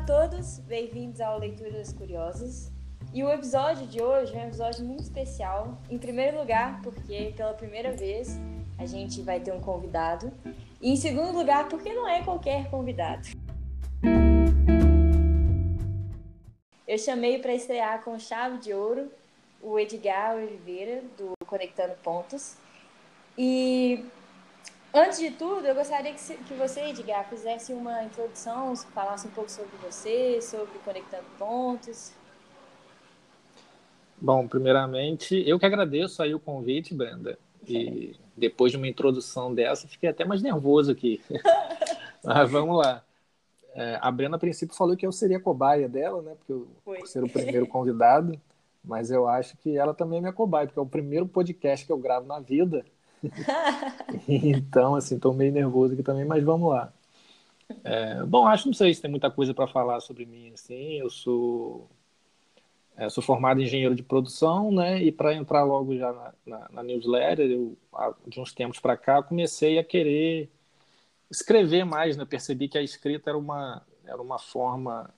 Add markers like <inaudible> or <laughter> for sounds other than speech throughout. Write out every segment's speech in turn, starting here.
a todos, bem-vindos ao Leituras Curiosas. E o episódio de hoje é um episódio muito especial. Em primeiro lugar, porque pela primeira vez a gente vai ter um convidado. E em segundo lugar, porque não é qualquer convidado. Eu chamei para estrear com chave de ouro o Edgar Oliveira, do Conectando Pontos. E antes de tudo, eu gostaria que, que você, Edgar, fizesse uma introdução, falasse um pouco sobre você, sobre Conectando Pontos. Bom, primeiramente, eu que agradeço aí o convite, Brenda. E depois de uma introdução dessa, fiquei até mais nervoso aqui. <laughs> Mas vamos lá. É, a Brenda, a princípio, falou que eu seria cobaia dela, né? Porque eu, por ser o primeiro convidado. Mas eu acho que ela também é minha cobaia, porque é o primeiro podcast que eu gravo na vida. <laughs> então, assim, estou meio nervoso aqui também, mas vamos lá. É, bom, acho não sei se tem muita coisa para falar sobre mim, assim. Eu sou é, sou formado em engenheiro de produção, né? E para entrar logo já na, na, na newsletter, eu, de uns tempos para cá, comecei a querer escrever mais, né? Percebi que a escrita era uma era uma forma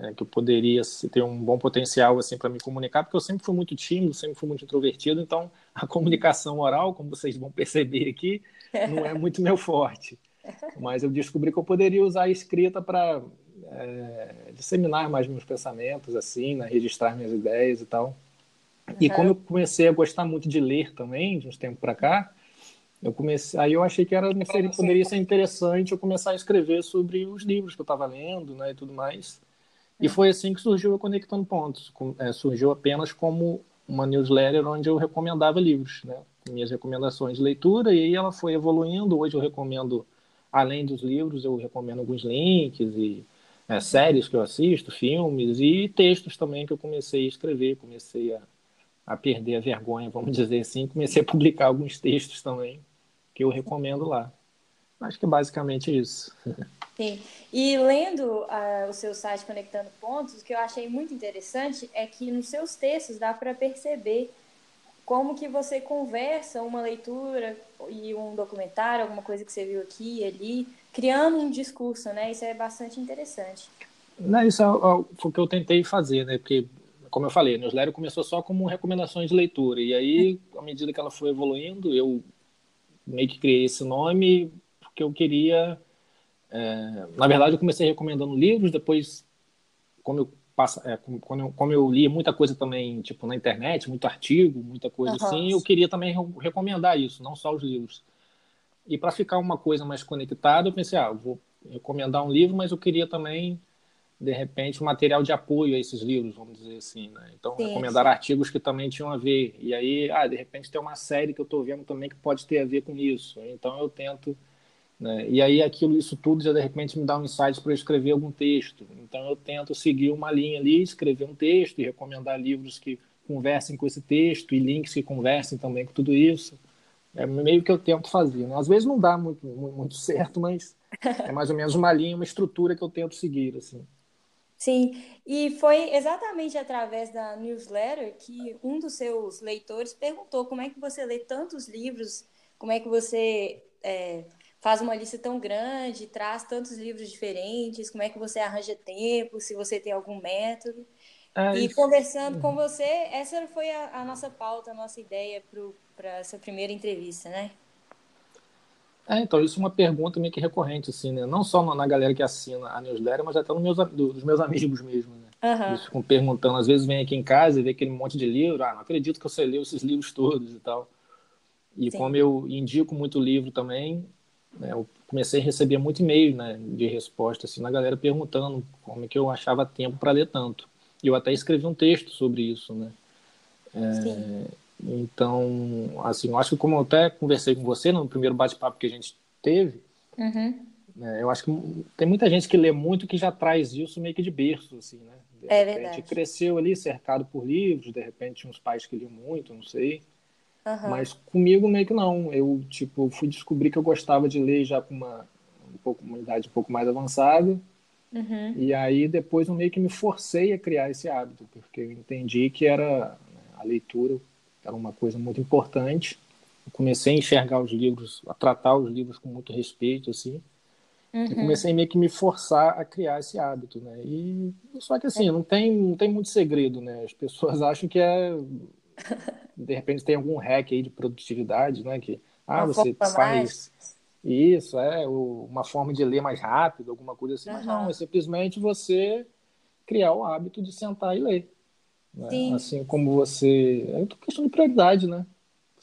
é, que eu poderia ter um bom potencial assim para me comunicar, porque eu sempre fui muito tímido, sempre fui muito introvertido, então a <laughs> comunicação oral, como vocês vão perceber aqui, não é muito meu forte. <laughs> Mas eu descobri que eu poderia usar a escrita para é, disseminar mais meus pensamentos, assim, né, registrar minhas ideias e tal. E como eu comecei a gostar muito de ler também, de uns tempos para cá, eu comecei, aí eu achei que era seria, poderia ser interessante eu começar a escrever sobre os livros que eu estava lendo, né, e tudo mais. E foi assim que surgiu a Conectando Pontos. É, surgiu apenas como uma newsletter onde eu recomendava livros, né? Minhas recomendações de leitura, e aí ela foi evoluindo. Hoje eu recomendo, além dos livros, eu recomendo alguns links e é, séries que eu assisto, filmes e textos também que eu comecei a escrever, comecei a, a perder a vergonha, vamos <laughs> dizer assim, comecei a publicar alguns textos também que eu recomendo lá. Acho que é basicamente isso. <laughs> Sim. E lendo uh, o seu site Conectando Pontos, o que eu achei muito interessante é que nos seus textos dá para perceber como que você conversa uma leitura e um documentário, alguma coisa que você viu aqui e ali, criando um discurso, né? Isso é bastante interessante. Não, isso é, é o que eu tentei fazer, né? Porque, como eu falei, a newsletter começou só como recomendações de leitura. E aí, à medida que ela foi evoluindo, eu meio que criei esse nome porque eu queria é, na verdade, eu comecei recomendando livros, depois, como eu, passa, é, como, eu, como eu lia muita coisa também, tipo, na internet, muito artigo, muita coisa uhum. assim, eu queria também recomendar isso, não só os livros. E para ficar uma coisa mais conectada, eu pensei, ah, eu vou recomendar um livro, mas eu queria também, de repente, um material de apoio a esses livros, vamos dizer assim, né? Então, sim, recomendar sim. artigos que também tinham a ver. E aí, ah, de repente tem uma série que eu estou vendo também que pode ter a ver com isso. Então, eu tento né? E aí aquilo, isso tudo já de repente me dá um insight para escrever algum texto. Então eu tento seguir uma linha ali, escrever um texto e recomendar livros que conversem com esse texto e links que conversem também com tudo isso. É meio que eu tento fazer. Né? Às vezes não dá muito, muito <laughs> certo, mas é mais ou menos uma linha, uma estrutura que eu tento seguir. assim. Sim, e foi exatamente através da newsletter que um dos seus leitores perguntou como é que você lê tantos livros, como é que você é, faz uma lista tão grande, traz tantos livros diferentes, como é que você arranja tempo, se você tem algum método. É, e conversando com você, essa foi a, a nossa pauta, a nossa ideia para essa primeira entrevista, né? É, então, isso é uma pergunta meio que recorrente, assim, né? Não só na galera que assina a newsletter, mas até nos meus, dos meus <laughs> amigos mesmo, né? Uhum. Eles ficam perguntando, às vezes vem aqui em casa e vê aquele monte de livro, ah, não acredito que você leu esses livros todos e tal. E Sim. como eu indico muito livro também, né, eu comecei a receber muito e-mail né, de resposta assim, na galera perguntando como é que eu achava tempo para ler tanto. E eu até escrevi um texto sobre isso, né? É, então, assim, eu acho que como eu até conversei com você no primeiro bate-papo que a gente teve, uhum. né, eu acho que tem muita gente que lê muito que já traz isso meio que de berço, assim, né? De é repente, verdade. cresceu ali cercado por livros, de repente uns pais que liam muito, não sei. Uhum. Mas comigo meio que não. Eu, tipo, fui descobrir que eu gostava de ler já com uma, um pouco, uma idade um pouco mais avançada. Uhum. E aí depois eu meio que me forcei a criar esse hábito, porque eu entendi que era a leitura era uma coisa muito importante. Eu comecei a enxergar os livros, a tratar os livros com muito respeito, assim. Uhum. E comecei meio que me forçar a criar esse hábito, né? E só que assim, é. não tem, não tem muito segredo, né? As pessoas <laughs> acham que é <laughs> de repente tem algum hack aí de produtividade, né? Que ah, uma você faz mais. isso, é uma forma de ler mais rápido, alguma coisa assim, uhum. mas não, é simplesmente você criar o hábito de sentar e ler. Né? Assim como você. É questão de prioridade, né?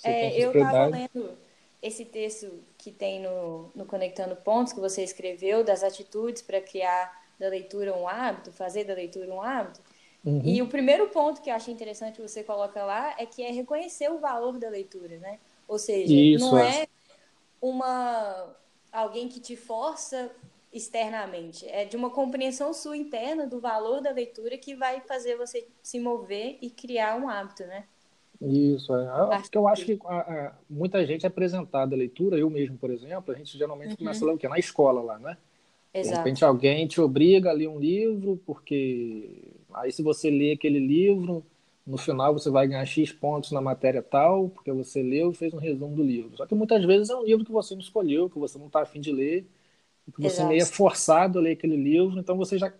É, eu estava lendo esse texto que tem no, no Conectando Pontos, que você escreveu, das atitudes para criar da leitura um hábito, fazer da leitura um hábito. Uhum. E o primeiro ponto que eu achei interessante que você coloca lá é que é reconhecer o valor da leitura, né? Ou seja, Isso, não é. é uma alguém que te força externamente, é de uma compreensão sua interna do valor da leitura que vai fazer você se mover e criar um hábito, né? Isso, é. Porque eu acho que a, a, muita gente é apresentada a leitura, eu mesmo, por exemplo, a gente geralmente uhum. começa lá o quê? Na escola lá, né? Exato. De repente alguém te obriga a ler um livro, porque aí se você lê aquele livro, no final você vai ganhar X pontos na matéria tal, porque você leu e fez um resumo do livro. Só que muitas vezes é um livro que você não escolheu, que você não está afim de ler, que você Exato. meio é forçado a ler aquele livro, então você já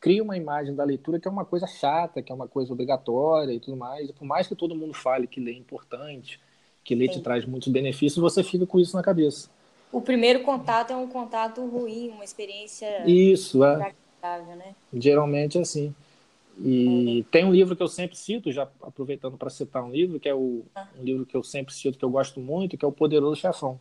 cria uma imagem da leitura que é uma coisa chata, que é uma coisa obrigatória e tudo mais. E por mais que todo mundo fale que ler é importante, que ler Sim. te traz muitos benefícios, você fica com isso na cabeça. O primeiro contato é um contato ruim, uma experiência isso é né? geralmente é assim. E tem um livro que eu sempre cito, já aproveitando para citar um livro, que é o, ah. um livro que eu sempre cito, que eu gosto muito, que é O Poderoso Chefão.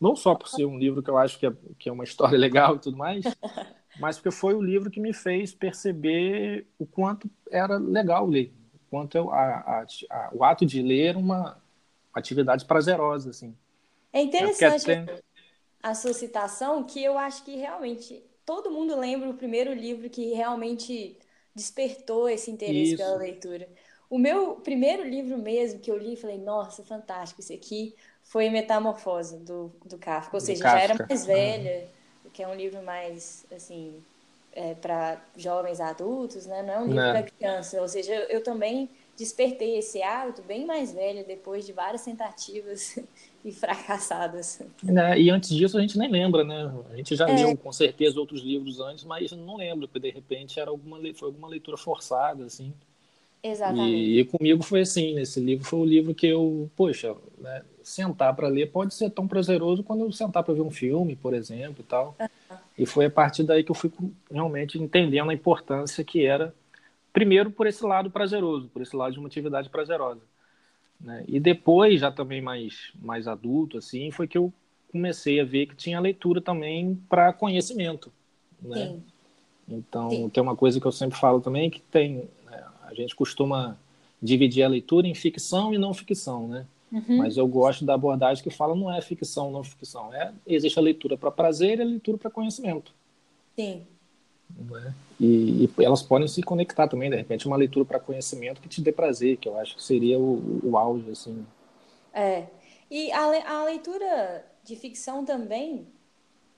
Não só por ser um livro que eu acho que é, que é uma história <laughs> legal e tudo mais, <laughs> mas porque foi o livro que me fez perceber o quanto era legal ler, o quanto eu, a, a, a, o ato de ler uma atividade prazerosa, assim. É interessante é tem... a sua citação, que eu acho que realmente todo mundo lembra o primeiro livro que realmente despertou esse interesse Isso. pela leitura. O meu primeiro livro mesmo que eu li, falei, nossa, fantástico, esse aqui foi Metamorfose, do, do Kafka. Ou seja, Kafka. já era mais velha, uhum. que é um livro mais, assim, é, para jovens adultos, né? Não é um livro para criança. Ou seja, eu, eu, também despertei esse hábito bem mais velho, depois de várias tentativas <laughs> e fracassadas. É, e antes disso a gente nem lembra, né? A gente já é. leu com certeza outros livros antes, mas não lembro, porque de repente era alguma, foi alguma leitura forçada, assim. Exatamente. E, e, comigo foi assim, nesse livro foi o livro que eu, poxa, né, sentar para ler pode ser tão prazeroso quando eu sentar para ver um filme, por exemplo, e tal. Uhum. E foi a partir daí que eu fui realmente entendendo a importância que era, primeiro por esse lado prazeroso, por esse lado de uma atividade prazerosa. Né? E depois, já também mais, mais adulto, assim, foi que eu comecei a ver que tinha leitura também para conhecimento. Né? Sim. Então, Sim. tem uma coisa que eu sempre falo também, que tem a gente costuma dividir a leitura em ficção e não ficção, né? Uhum. Mas eu gosto da abordagem que fala não é ficção, não ficção. É, existe a leitura para prazer e a leitura para conhecimento.Sim. É? E, e, elas podem se conectar também, de repente, uma leitura para conhecimento que te dê prazer, que eu acho que seria o, o auge, assim. É. E a, a leitura de ficção também,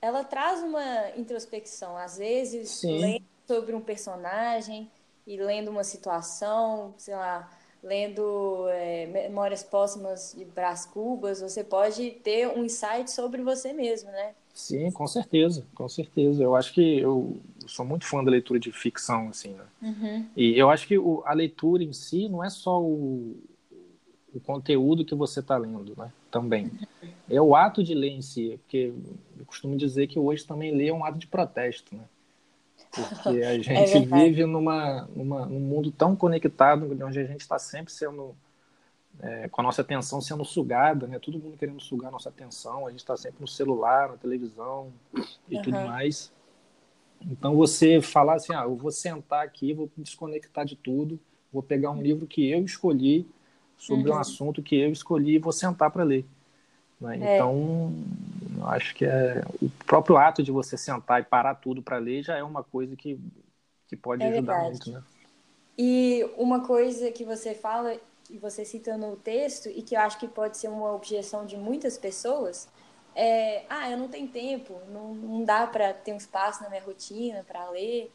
ela traz uma introspecção. Às vezes, lendo sobre um personagem, e lendo uma situação, sei lá, lendo é, Memórias Póstumas de Brás Cubas, você pode ter um insight sobre você mesmo, né? Sim, com certeza, com certeza. Eu acho que eu sou muito fã da leitura de ficção, assim, né? Uhum. E eu acho que o, a leitura em si não é só o, o conteúdo que você está lendo, né? Também. Uhum. É o ato de ler em si, porque eu costumo dizer que hoje também ler é um ato de protesto, né? Porque a <laughs> gente é vive numa, numa, num mundo tão conectado, onde a gente está sempre sendo, é, com a nossa atenção sendo sugada, né? Todo mundo querendo sugar a nossa atenção, a gente está sempre no celular, na televisão e uhum. tudo mais. Então você falar assim, ah, eu vou sentar aqui, vou me desconectar de tudo, vou pegar um livro que eu escolhi sobre uhum. um assunto que eu escolhi e vou sentar para ler. Né? É. Então, acho que é, o próprio ato de você sentar e parar tudo para ler já é uma coisa que, que pode é ajudar verdade. muito. Né? E uma coisa que você fala, e você cita no texto, e que eu acho que pode ser uma objeção de muitas pessoas, é: ah, eu não tenho tempo, não, não dá para ter um espaço na minha rotina para ler.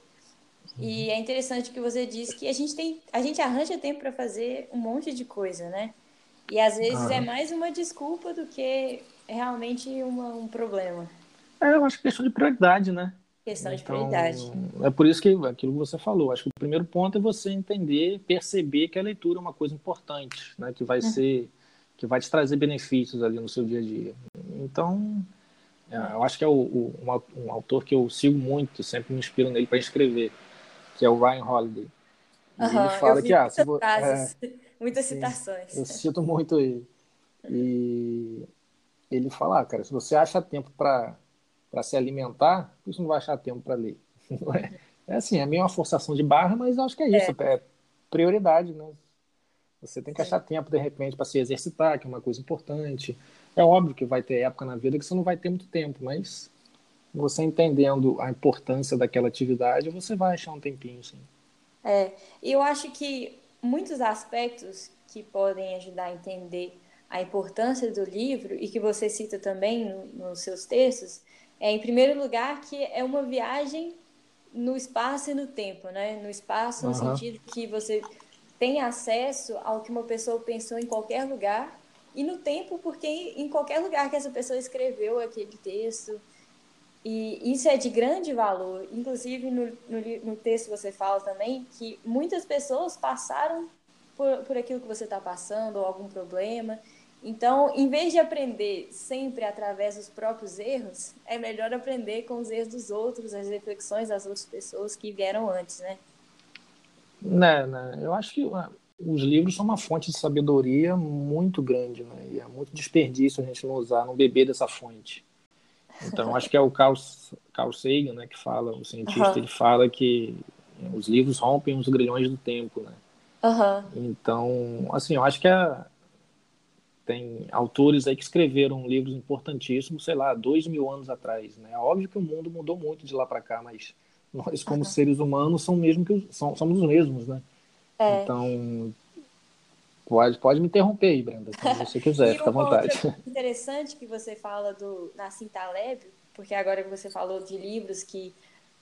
E é interessante que você disse que a gente tem, a gente arranja tempo para fazer um monte de coisa, né? E às vezes ah. é mais uma desculpa do que realmente uma, um problema. É, eu acho que é questão de prioridade, né? Questão de então, prioridade. É por isso que aquilo que você falou. Acho que o primeiro ponto é você entender, perceber que a leitura é uma coisa importante, né? Que vai uhum. ser, que vai te trazer benefícios ali no seu dia a dia. Então, é, eu acho que é o, o, um, autor que eu sigo muito, sempre me inspiro nele para escrever, que é o Ryan Holiday. Uhum, ele fala que ah, se vo... frases, é, <laughs> muitas citações. Eu cito muito ele. E ele fala, ah, cara, se você acha tempo para se alimentar, você não vai achar tempo para ler? <laughs> É, é assim, é meio uma forçação de barra, mas acho que é isso, é, é prioridade, né? Você tem que achar tempo, de repente, para se exercitar, que é uma coisa importante. É óbvio que vai ter época na vida que você não vai ter muito tempo, mas você entendendo a importância daquela atividade, você vai achar um tempinho, sim. É, e eu acho que muitos aspectos que podem ajudar a entender a importância do livro e que você cita também no, nos seus textos, é em primeiro lugar que é uma viagem no espaço e no tempo, né? No espaço no uhum. sentido que você tem acesso ao que uma pessoa pensou em qualquer lugar e no tempo porque em qualquer lugar que essa pessoa escreveu aquele texto e isso é de grande valor. Inclusive no, no, no texto você fala também que muitas pessoas passaram por, por aquilo que você está passando ou algum problema então, em vez de aprender sempre através dos próprios erros, é melhor aprender com os erros dos outros, as reflexões das outras pessoas que vieram antes, né? Né, né? Eu acho que ah, os livros são uma fonte de sabedoria muito grande, né? E é muito desperdício a gente não usar, não beber dessa fonte. Então, acho que é o Carl, Carl Sagan, né, que fala, o cientista, uhum. ele fala que os livros rompem os grilhões do tempo, né? Uhum. Então, assim, eu acho que a, tem autores aí que escreveram livros importantíssimos, sei lá, dois mil anos atrás. Né? É óbvio que o mundo mudou muito de lá para cá, mas nós, como uhum. seres humanos, somos, mesmo que, somos os mesmos, né? É. Então, pode, pode me interromper aí, Brenda, se você quiser, fica à vontade. interessante que você fala do Nassim Taleb, porque agora que você falou de livros que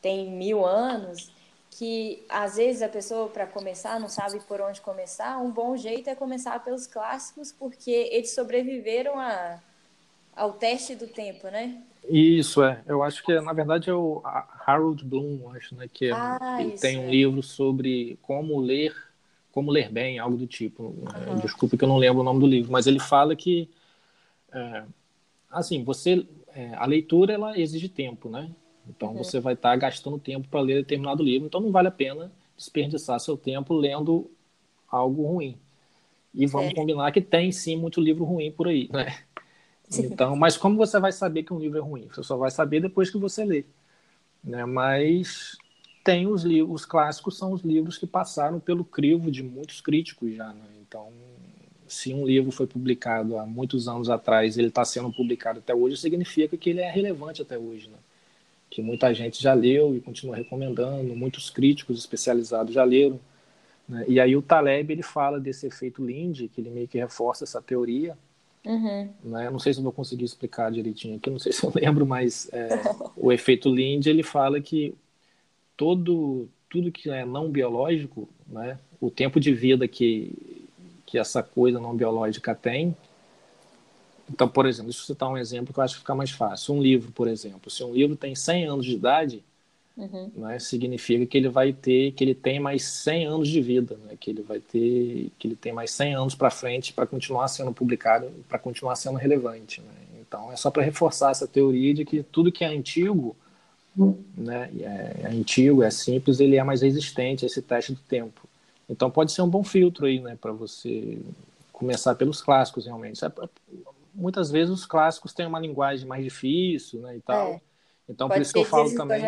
têm mil anos, que às vezes a pessoa para começar não sabe por onde começar, um bom jeito é começar pelos clássicos, porque eles sobreviveram a, ao teste do tempo, né? Isso é, eu acho que na verdade é o Harold Bloom, acho, né, que é, ah, ele tem um é. livro sobre como ler, como ler bem, algo do tipo. Uhum. Desculpe que eu não lembro o nome do livro, mas ele fala que é, assim, você é, a leitura ela exige tempo, né? Então, uhum. você vai estar tá gastando tempo para ler determinado livro, então não vale a pena desperdiçar seu tempo lendo algo ruim. E vamos combinar que tem sim muito livro ruim por aí, né? Então, mas como você vai saber que um livro é ruim? Você só vai saber depois que você lê, né? Mas tem os livros, os clássicos são os livros que passaram pelo crivo de muitos críticos já, né? Então, se um livro foi publicado há muitos anos atrás, ele está sendo publicado até hoje, significa que ele é relevante até hoje, né? que muita gente já leu e continua recomendando, muitos críticos especializados já leram. Né? E aí o Taleb ele fala desse efeito Lindy, que ele meio que reforça essa teoria. Uhum. Né? Não sei se eu vou conseguir explicar direitinho aqui, não sei se eu <laughs> lembro, mas é, o efeito Lindy ele fala que todo tudo que é não biológico, né, o tempo de vida que que essa coisa não biológica tem, então, por exemplo, deixa eu citar um exemplo que eu acho que fica mais fácil. Um livro, por exemplo. Se um livro tem 100 anos de idade, uhum. né, significa que ele vai ter, que ele tem mais 100 anos de vida, né, que ele vai ter, que ele tem mais 100 anos para frente para continuar sendo publicado, para continuar sendo relevante. Né? Então, é só para reforçar essa teoria de que tudo que é antigo, uhum. né, é, é antigo, é simples, ele é mais resistente a esse teste do tempo. Então, pode ser um bom filtro aí, né, para você começar pelos clássicos, realmente. É, muitas vezes os clássicos têm uma linguagem mais difícil, né, e tal. É. Então, Pode por isso que eu falo também.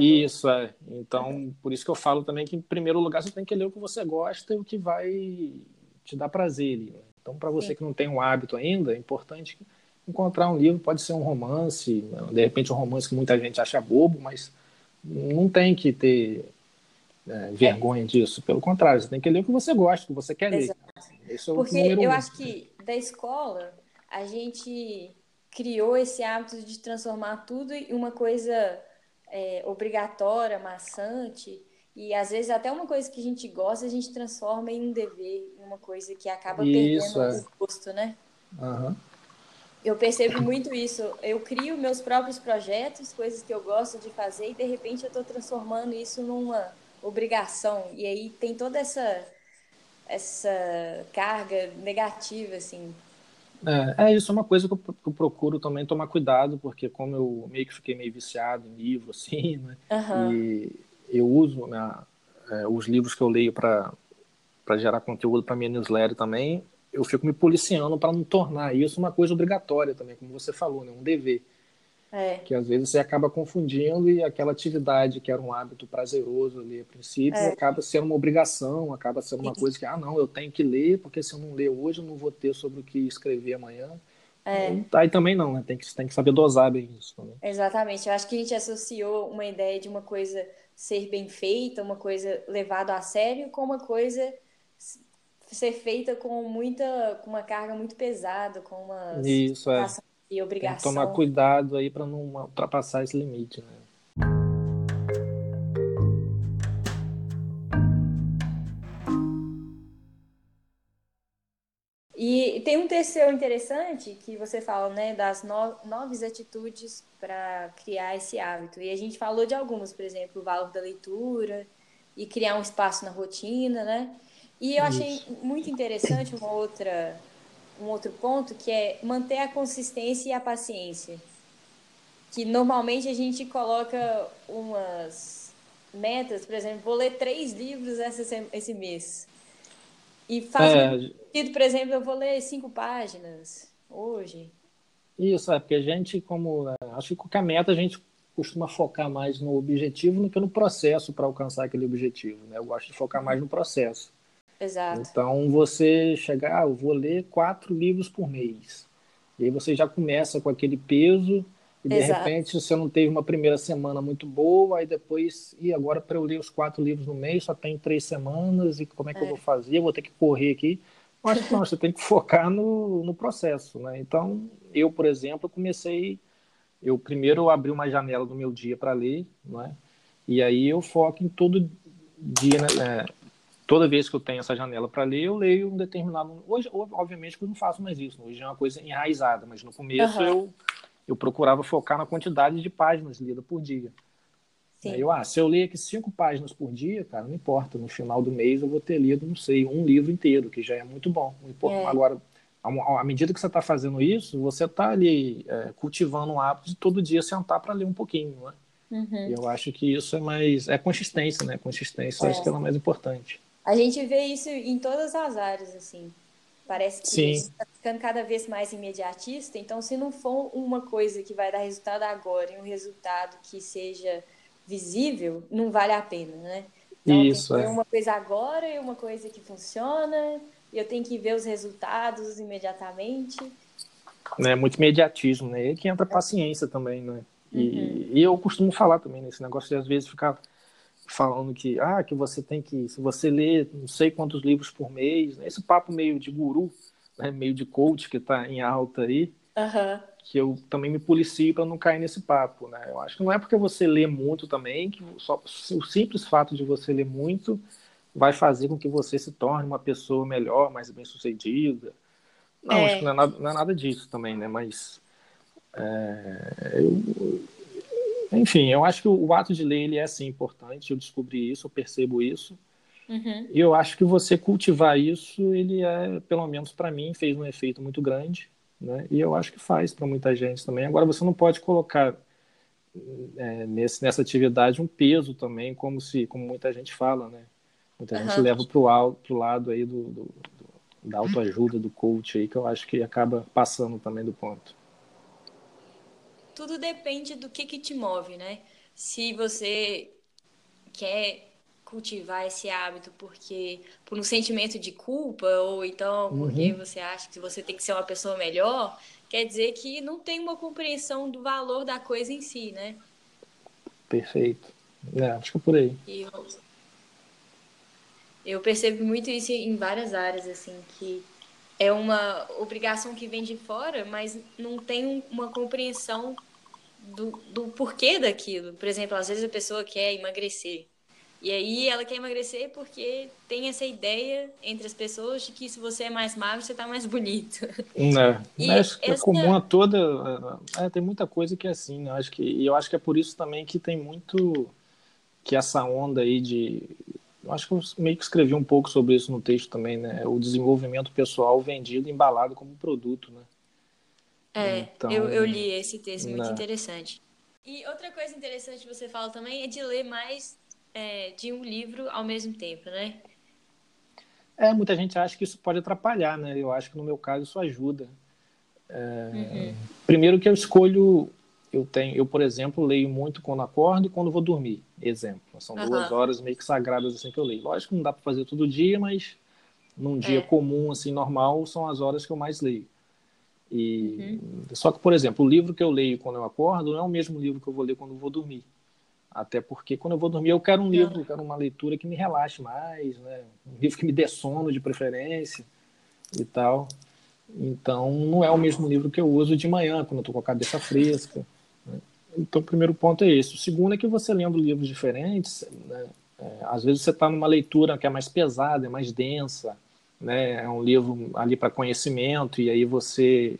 Isso, é. Então, por isso que eu falo também que, em primeiro lugar, você tem que ler o que você gosta e o que vai te dar prazer. Né? Então, para você Sim. que não tem um hábito ainda, é importante encontrar um livro. Pode ser um romance, né? de repente, um romance que muita gente acha bobo, mas não tem que ter é, vergonha é. disso. Pelo contrário, você tem que ler o que você gosta, o que você quer Exato. ler. Esse é Porque eu um. acho que da escola a gente criou esse hábito de transformar tudo em uma coisa é, obrigatória, maçante, e às vezes até uma coisa que a gente gosta, a gente transforma em um dever, em uma coisa que acaba Isso, perdendo é. o gosto, né? Uhum. eu percebo muito isso. Eu crio meus próprios projetos, coisas que eu gosto de fazer, e de repente eu estou transformando isso numa obrigação. E aí tem toda essa, essa carga negativa, assim. É, é isso é uma coisa que eu, que eu, procuro também tomar cuidado, porque como eu meio que fiquei meio viciado em livro, <laughs> assim, né? Uhum. E eu uso né, é, os livros que eu leio para gerar conteúdo para minha newsletter também, eu fico me policiando para não tornar isso uma coisa obrigatória também, como você falou, né? um dever. É. Que às vezes você acaba confundindo e aquela atividade que era um hábito prazeroso ali a princípio é. acaba sendo uma obrigação, acaba sendo uma coisa que, ah, não, eu tenho que ler, porque se eu não ler hoje eu não vou ter sobre o que escrever amanhã. É. Aí também não, né? Tem que, tem que saber dosar bem isso também. Exatamente. Eu acho que a gente associou uma ideia de uma coisa ser bem feita, uma coisa levada a sério, com uma coisa ser feita com muita com uma carga muito pesada, com uma Isso, é. E obrigação. Tomar cuidado aí para não ultrapassar esse limite, né? E tem um terceiro interessante que você fala, né, das no novas atitudes para criar esse hábito. E a gente falou de algumas, por exemplo, o valor da leitura e criar um espaço na rotina, né? E eu achei muito interessante uma outra, um outro ponto, que é manter a consistência e a paciência. Que normalmente a gente coloca umas metas, por exemplo, vou ler três livros essa, esse mês. E faz é... sentido, por exemplo, eu vou ler cinco páginas hoje. Isso, é porque a gente, como. É, acho que qualquer meta a gente costuma focar mais no objetivo do que no processo para alcançar aquele objetivo. Né? Eu gosto de focar mais no processo. Exato. Então você chegar, ah, eu vou ler quatro livros por mês. E aí você já começa com aquele peso e de Exato. repente você não teve uma primeira semana muito boa, aí depois, e agora para eu ler os quatro livros no mês só tem três semanas, e como é que é. eu vou fazer? Eu vou ter que correr aqui. Eu acho que não, você tem que <laughs> focar no, no processo, né? Então, eu, por exemplo, comecei, eu primeiro abri uma janela do meu dia para ler, né? E aí eu foco em todo dia, né? É, toda vez que eu tenho essa janela para ler, eu leio um determinado. Hoje, obviamente, eu não faço mais isso. Hoje é uma coisa enraizada, mas no começo uhum. eu, eu procurava focar na quantidade de páginas lidas por dia. Sim. Aí eu, ah, se eu ler aqui cinco páginas por dia, cara, não importa. No final do mês eu vou ter lido, não sei, um livro inteiro, que já é muito bom. É. Agora, à medida que você está fazendo isso, você está ali é, cultivando um hábito de todo dia sentar para ler um pouquinho, né? Uhum. Eu acho que isso é mais. É consistência, né? Consistência é. acho que é o mais importante. A gente vê isso em todas as áreas, assim. Parece que está ficando cada vez mais imediatista. Então, se não for uma coisa que vai dar resultado agora e um resultado que seja visível, não vale a pena, né? Então, isso, tem que é. uma coisa agora e uma coisa que funciona. E eu tenho que ver os resultados imediatamente. É muito imediatismo, né? E que entra paciência também, né? E, uhum. e eu costumo falar também nesse negócio de às vezes ficar falando que ah que você tem que se você lê não sei quantos livros por mês né? esse papo meio de guru né? meio de coach que está em alta aí uhum. que eu também me policio para não cair nesse papo né eu acho que não é porque você lê muito também que só o simples fato de você ler muito vai fazer com que você se torne uma pessoa melhor mais bem sucedida não é. acho que não é, nada, não é nada disso também né mas é, eu, enfim, eu acho que o, ato de ler ele é sim importante. Eu descobri isso, eu percebo isso. Uhum. E eu acho que você cultivar isso, ele é, pelo menos para mim, fez um efeito muito grande, né? E eu acho que faz para muita gente também. Agora você não pode colocar é, nesse, nessa atividade um peso também, como se, como muita gente fala, né? Muita uhum. gente leva para o lado aí do, do, do, da autoajuda, do coach aí, que eu acho que acaba passando também do ponto tudo depende do que, que te move, né? Se você quer cultivar esse hábito porque por um sentimento de culpa ou então porque uhum. você acha que você tem que ser uma pessoa melhor, quer dizer que não tem uma compreensão do valor da coisa em si, né? Perfeito. É, acho que é por aí. Eu, eu percebo muito isso em várias áreas, assim, que é uma obrigação que vem de fora, mas não tem uma compreensão do, do porquê daquilo. Por exemplo, às vezes a pessoa quer emagrecer. E aí ela quer emagrecer porque tem essa ideia entre as pessoas de que se você é mais magro, você tá mais bonito. <laughs> É, e acho que é comum a toda. É, tem muita coisa que é assim, né? Acho que, e eu acho que é por isso também que tem muito que essa onda aí de. Acho que eu meio que escrevi um pouco sobre isso no texto também, né? O desenvolvimento pessoal vendido, embalado como produto, né? É, então, eu, eu li esse texto, muito né? interessante. E outra coisa interessante que você fala também é de ler mais é, de um livro ao mesmo tempo, né? É, muita gente acha que isso pode atrapalhar, né? Eu acho que no meu caso isso ajuda. É, uhum. Primeiro que eu escolho, eu tenho, eu por exemplo leio muito quando acordo e quando vou dormir. Exemplo, são uhum. duas horas meio que sagradas assim que eu leio. Lógico que não dá para fazer todo dia, mas num dia é. comum assim normal são as horas que eu mais leio. E uhum. só que por exemplo o livro que eu leio quando eu acordo não é o mesmo livro que eu vou ler quando eu vou dormir. Até porque quando eu vou dormir eu quero um livro, eu quero uma leitura que me relaxe mais, né? Um livro que me dê sono de preferência e tal. Então não é o mesmo livro que eu uso de manhã, quando eu estou com a cabeça fresca. Então o primeiro ponto é esse. O segundo é que você lendo livros diferentes, né? é, às vezes você está numa leitura que é mais pesada, é mais densa, né? É um livro ali para conhecimento e aí você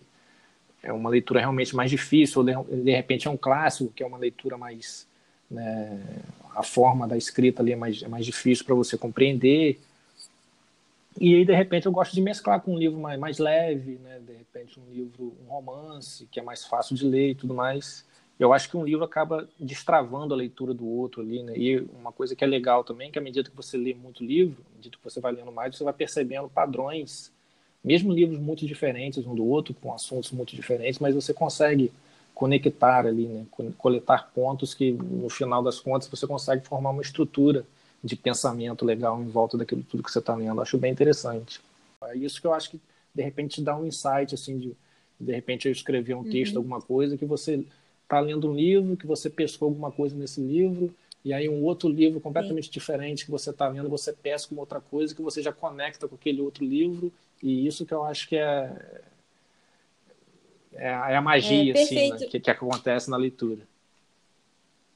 é uma leitura realmente mais difícil, ou de, de repente é um clássico que é uma leitura mais né, a forma da escrita ali é mais, é mais difícil para você compreender. E aí, de repente, eu gosto de mesclar com um livro mais, mais leve, né? de repente, um livro, um romance, que é mais fácil de ler e tudo mais. Eu acho que um livro acaba destravando a leitura do outro ali, né? E uma coisa que é legal também, que à medida que você lê muito livro, à medida que você vai lendo mais, você vai percebendo padrões, mesmo livros muito diferentes um do outro, com assuntos muito diferentes, mas você consegue conectar ali, né? coletar pontos que no final das contas você consegue formar uma estrutura de pensamento legal em volta daquilo tudo que você está lendo. Acho bem interessante. É isso que eu acho que de repente dá um insight assim de de repente eu escrever um texto, uhum. alguma coisa que você está lendo um livro, que você pescou alguma coisa nesse livro e aí um outro livro completamente Sim. diferente que você está lendo, você pesca uma outra coisa que você já conecta com aquele outro livro e isso que eu acho que é é, é a magia é, assim, né, que, que acontece na leitura.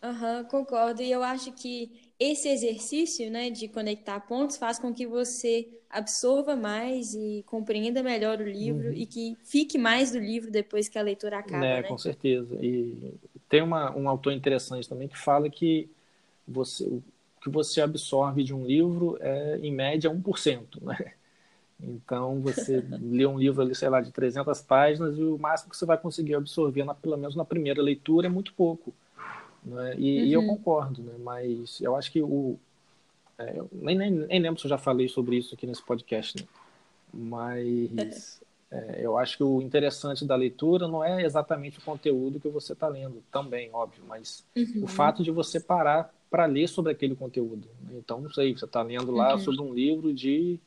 Uhum, concordo. E eu acho que esse exercício né, de conectar pontos faz com que você absorva mais e compreenda melhor o livro uhum. e que fique mais do livro depois que a leitura acaba. É, né? com certeza. E tem uma, um autor interessante também que fala que você, o que você absorve de um livro é, em média, 1%. Né? Então, você <laughs> lê um livro ali, sei lá, de 300 páginas e o máximo que você vai conseguir absorver, na, pelo menos na primeira leitura, é muito pouco. Né? E, uhum. e, eu uhum. concordo, né? mas eu acho que o. É, eu nem, nem, nem, lembro se eu já falei sobre isso aqui nesse podcast, né? mas é, eu acho que o interessante da leitura não é exatamente o conteúdo que você está lendo, também, óbvio, mas uhum. o fato de você parar para ler sobre aquele conteúdo. Né? Então, não sei, você está lendo lá uhum. sobre um livro de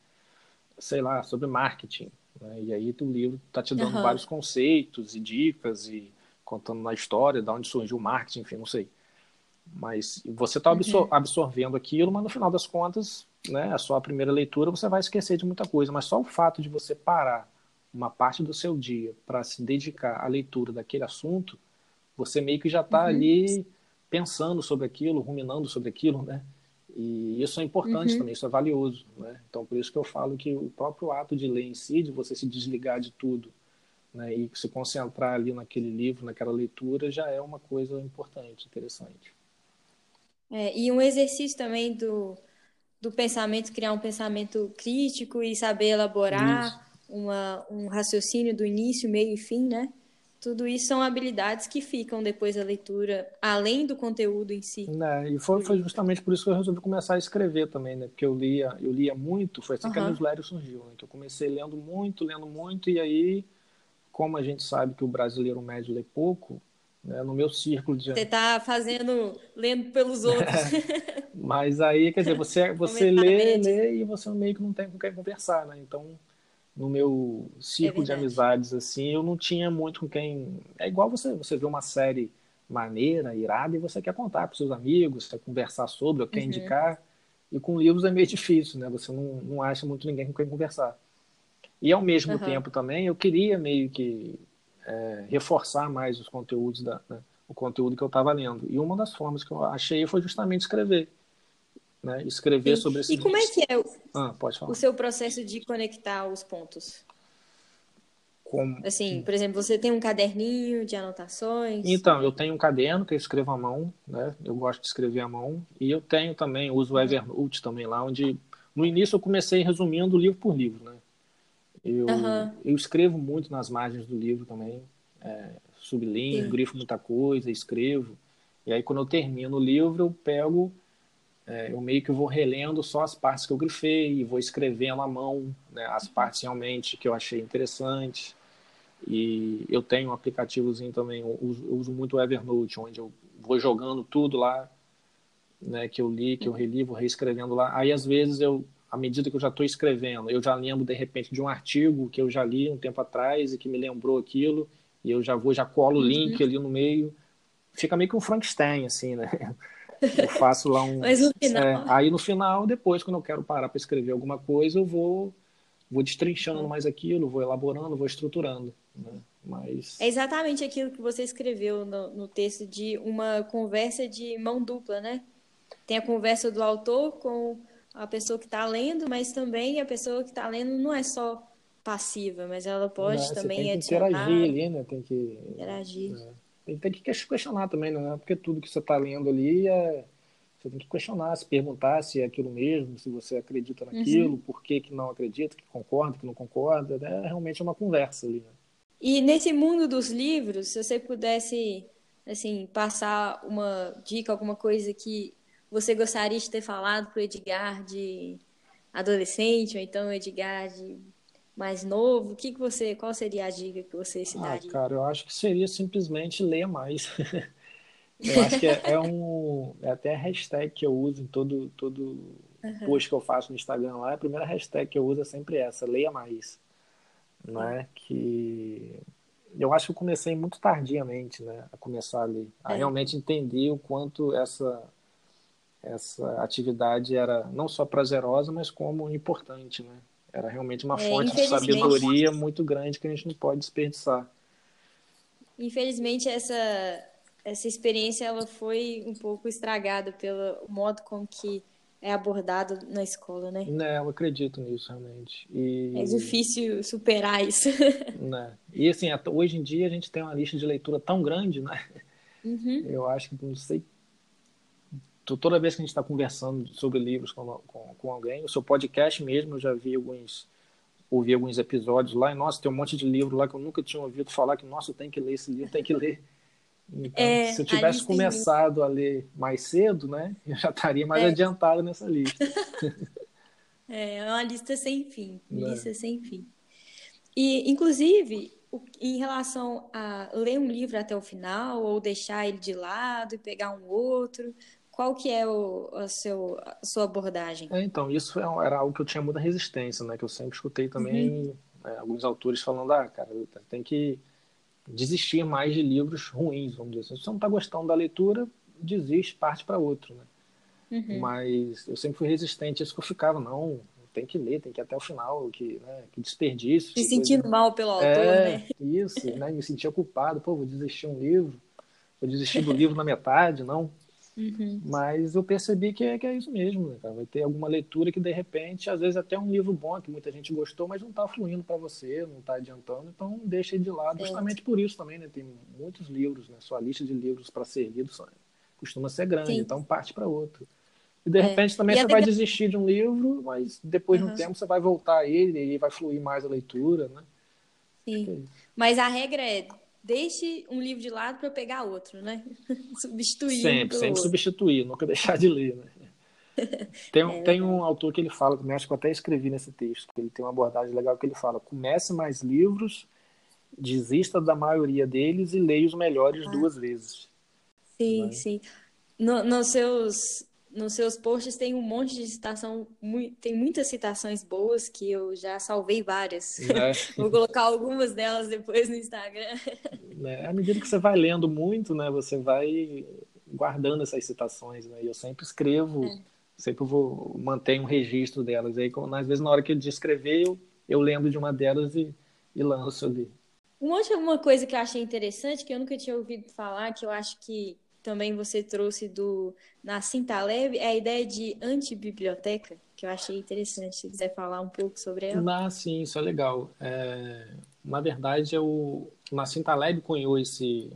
sei lá, sobre marketing. Né? E aí o livro está te dando vários conceitos e dicas e contando na história de onde surgiu o marketing, enfim, não sei. Mas você está absor uhum. absorvendo aquilo, mas no final das contas, né, a sua primeira leitura, você vai esquecer de muita coisa. Mas só o fato de você parar uma parte do seu dia para se dedicar à leitura daquele assunto, você meio que já está uhum. ali pensando sobre aquilo, ruminando sobre aquilo, né? E isso é importante uhum. também, isso é valioso. Né? Então, por isso que eu falo que o próprio ato de ler em si, de você se desligar de tudo né, e se concentrar ali naquele livro, naquela leitura, já é uma coisa importante, interessante. É, e um exercício também do, do pensamento, criar um pensamento crítico e saber elaborar uma, um raciocínio do início, meio e fim, né? Tudo isso são habilidades que ficam depois da leitura, além do conteúdo em si. É, e foi, foi, justamente por isso que eu resolvi começar a escrever também, né? Porque eu lia, eu lia muito, foi assim uhum. que a newsletter surgiu, né? Que eu comecei lendo muito, lendo muito, e aí, como a gente sabe que o brasileiro médio lê pouco, né? no meu círculo de... Você está fazendo, lendo pelos <laughs> outros. Mas aí, quer dizer, você, <laughs> você lê, lê e você meio que não tem com quem conversar, né? Então no meu círculo é de amizades assim, eu não tinha muito com quem. É igual você, você vê uma série maneira, irada, e você quer contar para seus amigos, quer conversar sobre, ou quer uhum. indicar. E com livros é meio difícil, né? Você não, não acha muito ninguém com quem conversar. E ao mesmo uhum. tempo também, eu queria meio que é, reforçar mais os conteúdos da, né? o conteúdo que eu estava lendo. E uma das formas que eu achei foi justamente escrever. né? Escrever Sim. sobre esse E como é que é o, ah, o seu processo de conectar os pontos? Como... Assim, por exemplo, você tem um caderninho de anotações? Então, eu tenho um caderno que eu escrevo à mão, né? Eu gosto de escrever à mão. E eu tenho também, uso o Evernote também lá, onde no início eu comecei resumindo livro por livro, né? Eu, uhum. eu escrevo muito nas margens do livro também. É, sublinho, Sim. grifo muita coisa, escrevo. E aí, quando eu termino o livro, eu pego, é, eu meio que vou relendo só as partes que eu grifei e vou escrevendo à mão né, as partes realmente que eu achei interessantes. E eu tenho um aplicativozinho também, eu uso, eu uso muito o Evernote, onde eu vou jogando tudo lá, né, que eu li, que eu reli, vou reescrevendo lá. Aí, às vezes, eu, à medida que eu já estou escrevendo, eu já lembro, de repente, de um artigo que eu já li um tempo atrás e que me lembrou aquilo, e eu já vou, já colo o uhum. link uhum. ali no meio. Fica meio que um Frankenstein, assim, né? <laughs> Eu faço lá um. Mas no final. É, aí no final, depois, quando eu quero parar para escrever alguma coisa, eu vou, vou destrinchando mais aquilo, vou elaborando, vou estruturando. Né? Mas... É exatamente aquilo que você escreveu no, no texto de uma conversa de mão dupla, né? Tem a conversa do autor com a pessoa que está lendo, mas também a pessoa que está lendo não é só passiva, mas ela pode não, também tem que adicionar. interagir ali, né? Tem que interagir. É. Tem, tem que questionar também, né? não é porque tudo que você está lendo ali é você tem que questionar, se perguntar se é aquilo mesmo, se você acredita naquilo, uhum. por que, que não acredita, que concorda, que não concorda. É realmente uma conversa ali. Né? E nesse mundo dos livros, se você pudesse assim passar uma dica, alguma coisa que você gostaria de ter falado para o Edgar de adolescente, ou então Edgar de mais novo, o que, que você, qual seria a dica que você se daria? Ah, cara, eu acho que seria simplesmente ler mais. <laughs> eu acho que é, é, um, é até a hashtag que eu uso em todo todo uhum. post que eu faço no Instagram lá, a primeira hashtag que eu uso é sempre essa, leia mais não é? Que eu acho que eu comecei muito tardiamente, né, a começar a ler, a é. realmente entender o quanto essa essa atividade era não só prazerosa, mas como importante, né? Era realmente uma é, fonte de sabedoria muito grande que a gente não pode desperdiçar. Infelizmente essa essa experiência ela foi um pouco estragada pelo modo com que é abordado na escola, né? Né, eu acredito nisso, realmente. E... É difícil superar isso. <laughs> Né? E assim, hoje em dia a gente tem uma lista de leitura tão grande, né? Uhum. Eu acho que, não sei, toda vez que a gente está conversando sobre livros com, com, com, alguém, o seu podcast mesmo, eu já vi alguns, ouvi alguns episódios lá, e nossa, tem um monte de livro lá que eu nunca tinha ouvido falar que, nossa, tem que ler esse livro, tem que ler. Então, é, se eu tivesse começado a ler mais cedo, né, <laughs> eu já estaria mais é. adiantado nessa lista. <laughs> é, é uma lista sem fim, é. lista sem fim. E, inclusive, em relação a ler um livro até o final ou deixar ele de lado e pegar um outro, qual que é o, a, seu, a sua abordagem? É, então, isso é era algo que eu tinha muita resistência, né, que eu sempre escutei também uhum. é, alguns autores falando, ah, cara, tem que desistir mais de livros ruins, vamos dizer assim. Se você não está gostando da leitura, desiste, parte para outro, né? Uhum. Mas eu sempre fui resistente a isso que eu ficava, não, tem que ler, tem que ir até o final, que, né, que desperdício. Se sentindo coisa. mal pelo autor, é, né? Isso, né? Me sentia culpado, pô, vou desistir um livro, vou desistir do <laughs> livro na metade, não. Uhum. Mas eu percebi que é, que é isso mesmo, né? Vai ter alguma leitura que de repente, às vezes até um livro bom que muita gente gostou, mas não está fluindo para você, não está adiantando, então deixa de lado. Justamente por isso também, né? Tem muitos livros, né? Sua lista de livros para ser lidos costuma ser grande, Sim. então parte para outro. E de é. repente também e você vai desistir de um livro, mas depois uhum. de um tempo você vai voltar a ele e vai fluir mais a leitura, né? Sim. É mas a regra é deixe um livro de lado para pegar outro, né? <laughs> substituir. Sempre, sempre outro. substituir, nunca <laughs> deixar de ler, né? <laughs> Tem, é, tem um autor que ele fala, que acho que eu até escrevi nesse texto, que ele tem uma abordagem legal que ele fala: comece mais livros, desista da maioria deles e leia os melhores ah. duas vezes. Sim, né? sim. No, nos seus nos seus posts tem um monte de citação, tem muitas citações boas que eu já salvei várias. <laughs> Vou colocar algumas delas depois no Instagram. É, à medida que você vai lendo muito, né, você vai guardando essas citações, né? E eu sempre escrevo, é. sempre vou manter um registro delas. Aí, às vezes na hora que eu de escrever, eu, eu lembro de uma delas e, e lanço ali. Uma outra uma coisa que eu achei interessante, que eu nunca tinha ouvido falar, que eu acho que também você trouxe do Nassim Taleb é a ideia de antibiblioteca, que eu achei interessante. Se quiser falar um pouco sobre ela. Ah, sim, isso é legal. É, na verdade, o Nassim Taleb cunhou esse,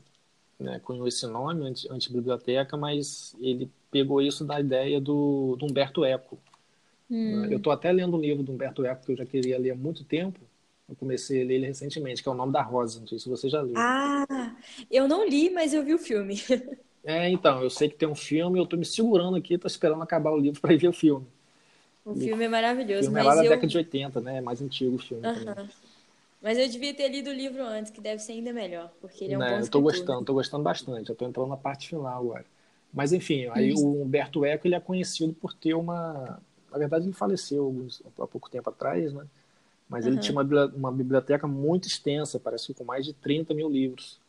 né, cunhou esse nome, anti, antibiblioteca, mas ele pegou isso da ideia do, do Humberto Eco. Hum. Eu estou até lendo um livro do Humberto Eco que eu já queria ler há muito tempo, eu comecei a ler ele recentemente, que é o nome da Rosa. Não sei se você já leu. Ah, eu não li, mas eu vi o filme. <laughs> É, então, eu sei que tem um filme, eu tô me segurando aqui, tô esperando acabar o livro para ir ver o filme. O filme é maravilhoso. O filme é lá da eu... década de 80, né? É mais antigo o filme. Uh -huh. Mas eu devia ter lido o livro antes, que deve ser ainda melhor, porque ele é um né, bom Eu tô gostando, tô gostando bastante. Eu tô entrando na parte final agora. Mas enfim, aí Isso. o Humberto Eco ele é conhecido por ter uma, na verdade ele faleceu alguns, há pouco tempo atrás, né? Mas ele tinha uma, uma biblioteca muito extensa, parece que com mais de 30 mil livros.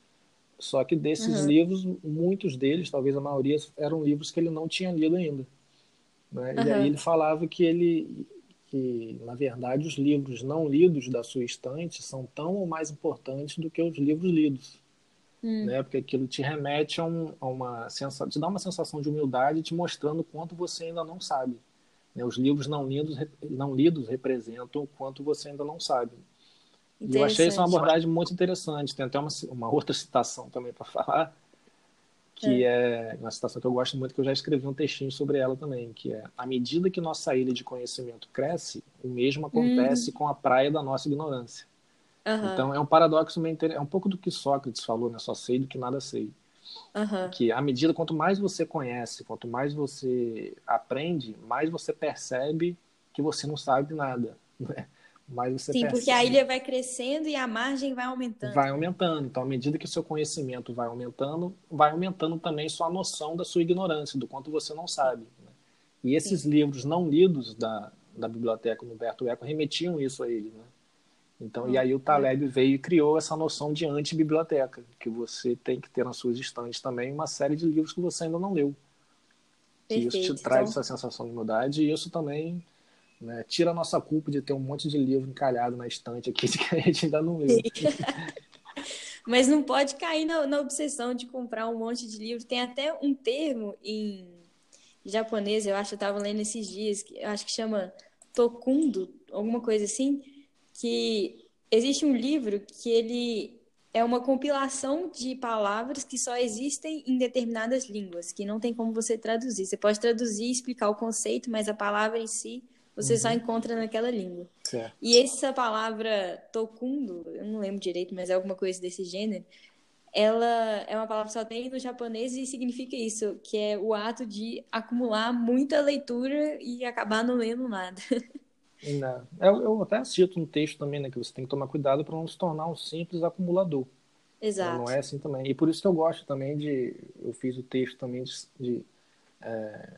Só que desses uhum. livros, muitos deles, talvez a maioria, eram livros que ele não tinha lido ainda. Né? Uhum. E aí ele falava que ele, que na verdade os livros não lidos da sua estante são tão ou mais importantes do que os livros lidos. Hum. Né? Porque aquilo te remete a, um, a uma sensação, te dá uma sensação de humildade, te mostrando o quanto você ainda não sabe. Né? Os livros não lidos, não lidos representam o quanto você ainda não sabe. E eu achei isso uma abordagem muito interessante. Tem até uma, uma outra citação também para falar, que é. é. uma citação que eu gosto muito, que eu já escrevi um textinho sobre ela também, que é à medida que nossa ilha de conhecimento cresce, o mesmo acontece uhum. com a praia da nossa ignorância. Uhum. Então é um paradoxo meio inter... é um pouco do que Sócrates falou, né? Só sei do que nada sei. Uhum. Que à medida quanto mais você conhece, quanto mais você aprende, mais você percebe que você não sabe nada. <laughs> Né? Mais você Sim, percebe... porque a ilha vai crescendo e a margem vai aumentando. Vai aumentando. Então, à medida que o seu conhecimento vai aumentando, vai aumentando também sua noção da sua ignorância, do quanto você não sabe. Né? E esses Sim. livros não lidos da, da biblioteca do Humberto Eco remetiam isso a ele. Né? Então, e aí o Taleb veio e criou essa noção de anti-biblioteca, que você tem que ter nas suas estantes também uma série de livros que você ainda não leu. Perfeito. Que isso te traz então... essa sensação de humildade e isso também né, tira a nossa culpa de ter um monte de livro encalhado na estante aqui <laughs> que a gente ainda não leu. <laughs> Mas não pode cair na, na obsessão de comprar um monte de livros. Tem até um termo em japonês, eu acho, eu estava lendo esses dias, que eu acho que chama tokundo, alguma coisa assim, que existe um livro que ele é uma compilação de palavras que só existem em determinadas línguas, que não tem como você traduzir. Você pode traduzir e explicar o conceito, mas a palavra em si você uhum. só encontra naquela língua. Certo. E essa palavra tokundo, eu não lembro direito, mas é alguma coisa desse gênero, ela é uma palavra que só tem no japonês e significa isso, que é o ato de acumular muita leitura e acabar não lendo nada. Não. Eu, eu até cito no texto também, né, que você tem que tomar cuidado para não se tornar um simples acumulador. Exato. Não é assim também. E por isso que eu gosto também de. Eu fiz o texto também de, de é,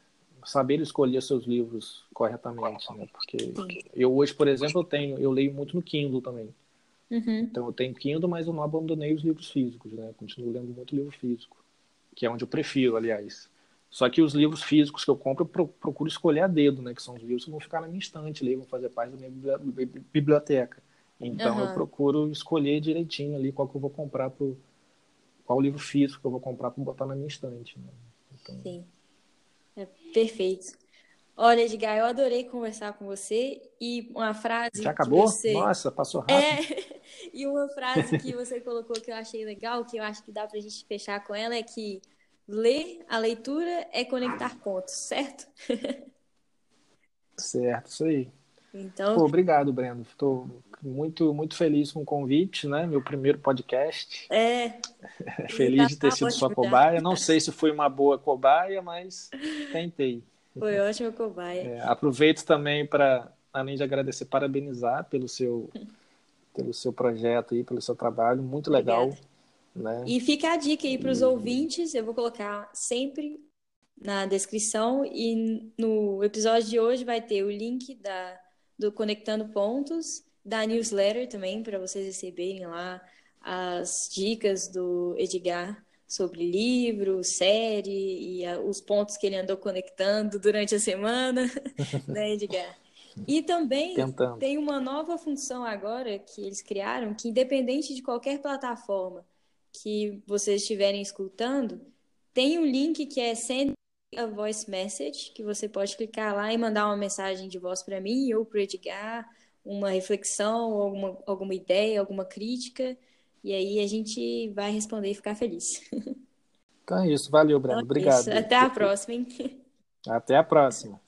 saber escolher seus livros corretamente, né? Porque Sim. eu hoje, por exemplo, eu tenho, eu leio muito no Kindle também. Uhum. Então eu tenho Kindle, mas eu não abandonei os livros físicos, né? Continuo lendo muito livro físico, que é onde eu prefiro, aliás. Só que os livros físicos que eu compro, eu procuro escolher a dedo, né? Que são os livros que vão ficar na minha estante ali, vão fazer parte da minha biblioteca. Então uhum. eu procuro escolher direitinho ali qual que eu vou comprar pro qual livro físico que eu vou comprar para botar na minha estante. Né? Então... Sim, é perfeito. Olha, Edgar, eu adorei conversar com você e uma frase. Já acabou? Você... Nossa, passou rápido. É... <laughs> e uma frase que <laughs> você colocou que eu achei legal, que eu acho que dá para a gente fechar com ela, é que ler a leitura é conectar pontos, certo? <laughs> certo, isso aí. Então, Pô, obrigado, Breno. Estou muito, muito feliz com o convite, né? Meu primeiro podcast. É. <laughs> feliz de ter sido sua cobaia. Não sei se foi uma boa cobaia, mas tentei. Foi ótima cobaia. É, aproveito também para, além de agradecer, parabenizar pelo seu, pelo seu projeto aí, pelo seu trabalho. Muito legal. Né? E fica a dica aí para os ouvintes, eu vou colocar sempre na descrição e no episódio de hoje vai ter o link da, do Conectando Pontos, da newsletter também, para vocês receberem lá as dicas do Edgar sobre livro, série e a, os pontos que ele andou conectando durante a semana, <laughs> né, Edgar? E também Tentando. tem uma nova função agora que eles criaram, que independente de qualquer plataforma que vocês estiverem escutando, tem um link que é Send a Voice Message, que você pode clicar lá e mandar uma mensagem de voz para mim ou para o Edgar, uma reflexão, alguma, alguma ideia, alguma crítica. E aí a gente vai responder e ficar feliz. <laughs> Então é isso. Valeu, Breno. Então, é Obrigado. Isso. Até a próxima, hein? Até a próxima.